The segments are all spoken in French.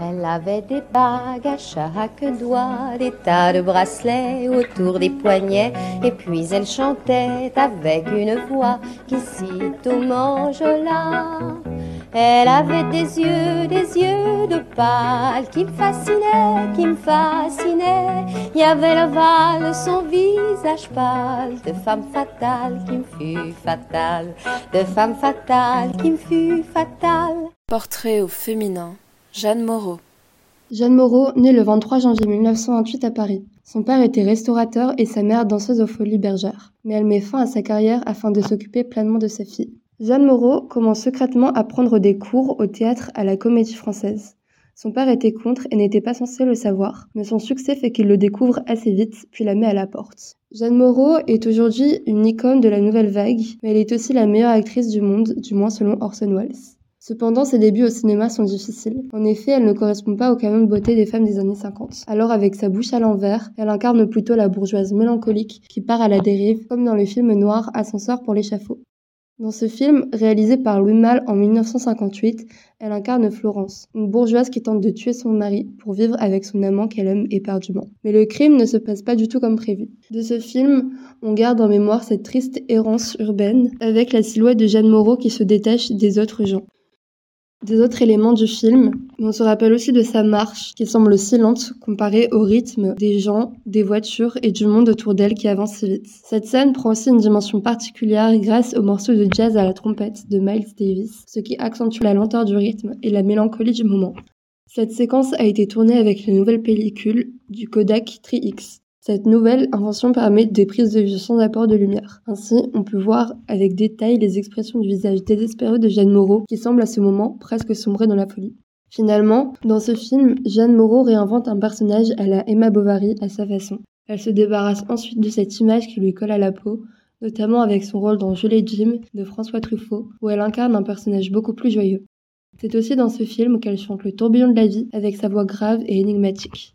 Elle avait des bagues à chaque doigt, des tas de bracelets autour des poignets, et puis elle chantait avec une voix qui sitôt m'enjola. Elle avait des yeux, des de pâle qui me fascinaient, qui me fascinaient. Il y avait l'ovale de son visage pâle, de femme fatale qui me fut fatale, de femme fatale qui me fut fatale. Portrait au féminin, Jeanne Moreau. Jeanne Moreau, née le 23 janvier 1928 à Paris. Son père était restaurateur et sa mère danseuse aux Folies Bergères. Mais elle met fin à sa carrière afin de s'occuper pleinement de sa fille. Jeanne Moreau commence secrètement à prendre des cours au théâtre à la Comédie Française. Son père était contre et n'était pas censé le savoir, mais son succès fait qu'il le découvre assez vite, puis la met à la porte. Jeanne Moreau est aujourd'hui une icône de la nouvelle vague, mais elle est aussi la meilleure actrice du monde, du moins selon Orson Welles. Cependant, ses débuts au cinéma sont difficiles. En effet, elle ne correspond pas au canon de beauté des femmes des années 50. Alors, avec sa bouche à l'envers, elle incarne plutôt la bourgeoise mélancolique qui part à la dérive, comme dans le film noir Ascenseur pour l'échafaud. Dans ce film, réalisé par Louis Malle en 1958, elle incarne Florence, une bourgeoise qui tente de tuer son mari pour vivre avec son amant qu'elle aime éperdument. Mais le crime ne se passe pas du tout comme prévu. De ce film, on garde en mémoire cette triste errance urbaine avec la silhouette de Jeanne Moreau qui se détache des autres gens des autres éléments du film, on se rappelle aussi de sa marche, qui semble si lente comparée au rythme des gens, des voitures et du monde autour d'elle qui avance si vite. Cette scène prend aussi une dimension particulière grâce au morceau de jazz à la trompette de Miles Davis, ce qui accentue la lenteur du rythme et la mélancolie du moment. Cette séquence a été tournée avec les nouvelles pellicules du Kodak 3X, cette nouvelle invention permet des prises de vue sans apport de lumière. Ainsi, on peut voir avec détail les expressions du visage désespéré de Jeanne Moreau, qui semble à ce moment presque sombrer dans la folie. Finalement, dans ce film, Jeanne Moreau réinvente un personnage à la Emma Bovary à sa façon. Elle se débarrasse ensuite de cette image qui lui colle à la peau, notamment avec son rôle dans Julie Jim de François Truffaut, où elle incarne un personnage beaucoup plus joyeux. C'est aussi dans ce film qu'elle chante le tourbillon de la vie avec sa voix grave et énigmatique.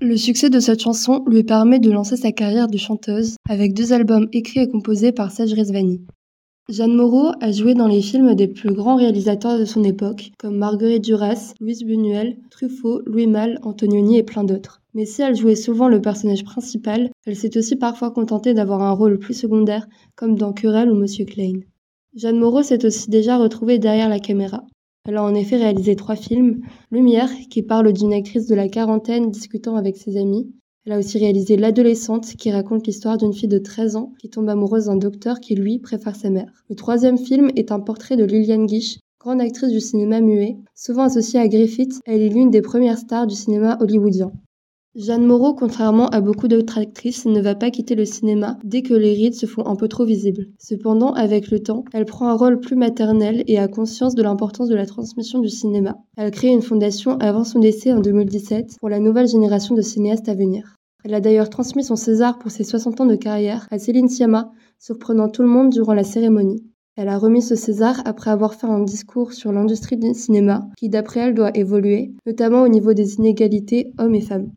Le succès de cette chanson lui permet de lancer sa carrière de chanteuse avec deux albums écrits et composés par Serge Rezvani. Jeanne Moreau a joué dans les films des plus grands réalisateurs de son époque, comme Marguerite Duras, Louise Buñuel, Truffaut, Louis Malle, Antonioni et plein d'autres. Mais si elle jouait souvent le personnage principal, elle s'est aussi parfois contentée d'avoir un rôle plus secondaire, comme dans Querelle ou Monsieur Klein. Jeanne Moreau s'est aussi déjà retrouvée derrière la caméra. Elle a en effet réalisé trois films. Lumière, qui parle d'une actrice de la quarantaine discutant avec ses amis. Elle a aussi réalisé L'adolescente, qui raconte l'histoire d'une fille de 13 ans qui tombe amoureuse d'un docteur qui, lui, préfère sa mère. Le troisième film est un portrait de Liliane Guiche, grande actrice du cinéma muet. Souvent associée à Griffith, elle est l'une des premières stars du cinéma hollywoodien. Jeanne Moreau, contrairement à beaucoup d'autres actrices, ne va pas quitter le cinéma dès que les rides se font un peu trop visibles. Cependant, avec le temps, elle prend un rôle plus maternel et a conscience de l'importance de la transmission du cinéma. Elle crée une fondation avant son décès en 2017 pour la nouvelle génération de cinéastes à venir. Elle a d'ailleurs transmis son César pour ses 60 ans de carrière à Céline Sciamma, surprenant tout le monde durant la cérémonie. Elle a remis ce César après avoir fait un discours sur l'industrie du cinéma qui, d'après elle, doit évoluer, notamment au niveau des inégalités hommes et femmes.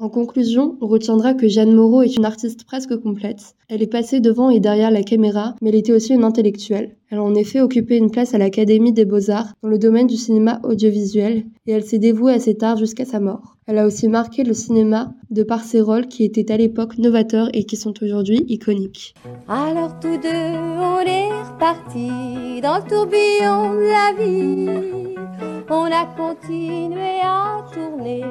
En conclusion, on retiendra que Jeanne Moreau est une artiste presque complète. Elle est passée devant et derrière la caméra, mais elle était aussi une intellectuelle. Elle a en effet occupé une place à l'Académie des Beaux-Arts dans le domaine du cinéma audiovisuel et elle s'est dévouée à cet art jusqu'à sa mort. Elle a aussi marqué le cinéma de par ses rôles qui étaient à l'époque novateurs et qui sont aujourd'hui iconiques. Alors tous deux, on est repartis dans le tourbillon de la vie. A à tourner,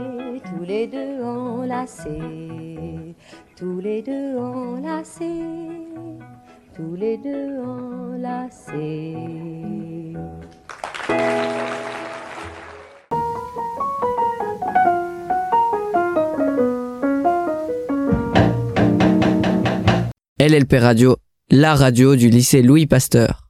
tous les deux enlacés, tous les deux enlacés, tous les deux enlacés. LLP Radio, la radio du lycée Louis Pasteur.